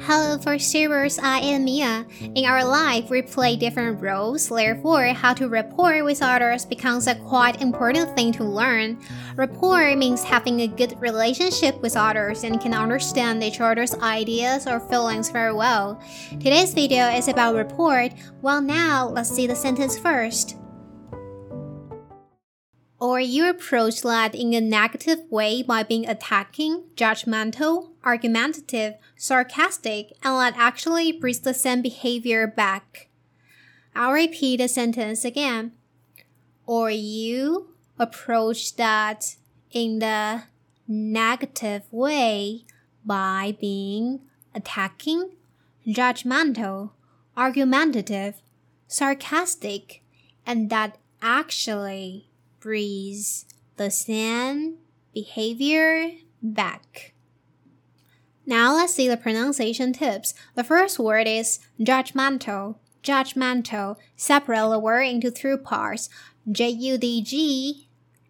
Hello, VoiceTubers. I am Mia. In our life, we play different roles. Therefore, how to rapport with others becomes a quite important thing to learn. Rapport means having a good relationship with others and can understand each other's ideas or feelings very well. Today's video is about rapport. Well, now let's see the sentence first or you approach that in a negative way by being attacking, judgmental, argumentative, sarcastic, and that actually brings the same behavior back. I'll repeat the sentence again. Or you approach that in the negative way by being attacking, judgmental, argumentative, sarcastic, and that actually brings the same behavior back. Now let's see the pronunciation tips. The first word is judgmental. Judgmental. Separate the word into three parts. J U D G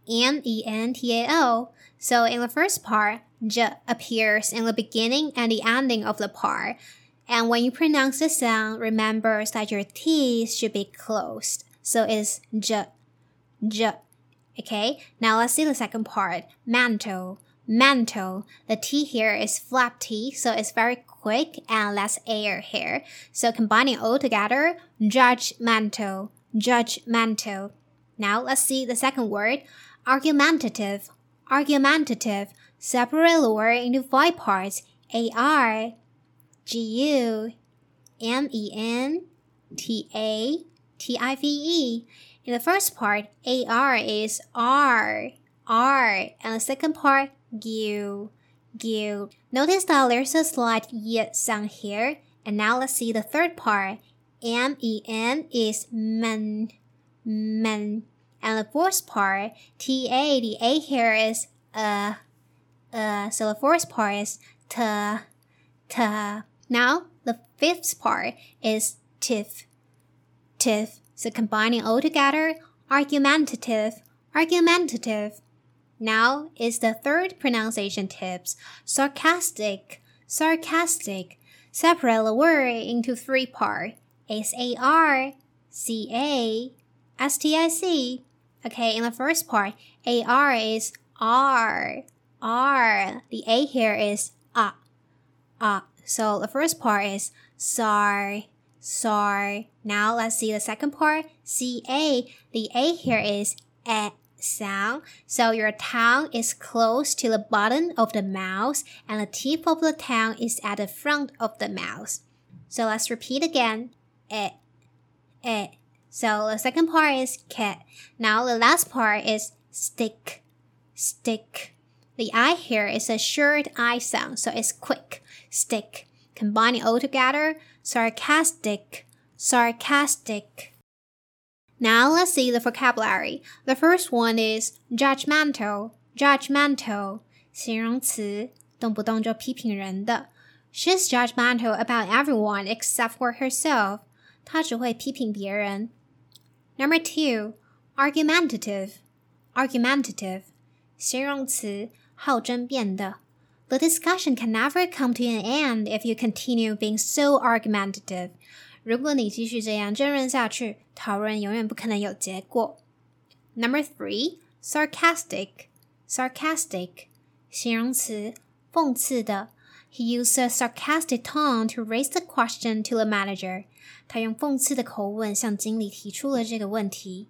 M E N T A L. So in the first part, J appears in the beginning and the ending of the part. And when you pronounce the sound, remember that your teeth should be closed. So it's J, J. Okay, now let's see the second part. Mantle. Mantle. The T here is flap T, so it's very quick and less air here. So combining all together, judgmental. Judgmental. Now let's see the second word. Argumentative. Argumentative. Separate the word into five parts. A R G U M E N T A T I V E. In the first part, AR is R, R, and the second part, GU, GU. Notice that there's a slight Y sound here, and now let's see the third part. M-E-N is men, men. And the fourth part, T-A, the A here is uh, uh. So the fourth part is T, T. Now the fifth part is tiff, tiff. So combining all together, argumentative, argumentative. Now is the third pronunciation tips, sarcastic, sarcastic. Separate the word into three parts, S-A-R, C-A, S-T-I-C. Okay, in the first part, A-R is R, R. The A here is A, A. So the first part is sar, Sorry. Now let's see the second part. C-A. The A here is a sound. So your tongue is close to the bottom of the mouth and the tip of the tongue is at the front of the mouth. So let's repeat again. E, e. So the second part is cat. Now the last part is stick, stick. The I here is a short I sound, so it's quick, stick. Combining all together, sarcastic, sarcastic. Now let's see the vocabulary. The first one is judgmental, judgmental. 形容词，动不动就批评人的。She's judgmental about everyone except for herself. 她只会批评别人。Number two, argumentative, argumentative. 形容词，好争辩的。 the discussion can never come to an end if you continue being so argumentative. 如果你继续这样争论下去，讨论永远不可能有结果。Number three, sarcastic, sarcastic，形容词，讽刺的。He used a sarcastic tone to raise the question to the manager. 他用讽刺的口吻向经理提出了这个问题。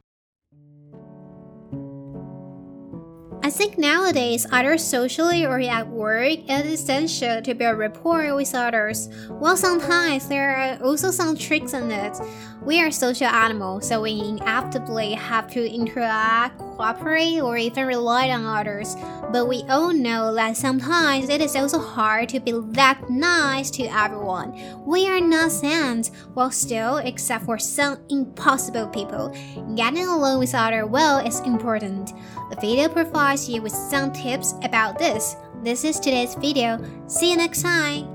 Think nowadays, either socially or at work, it is essential to build rapport with others. While sometimes there are also some tricks in it. We are social animals, so we inevitably have to interact, cooperate, or even rely on others. But we all know that sometimes it is also hard to be that nice to everyone. We are not saints, while still, except for some impossible people, getting along with others well is important. The video provides you with some tips about this. This is today's video. See you next time!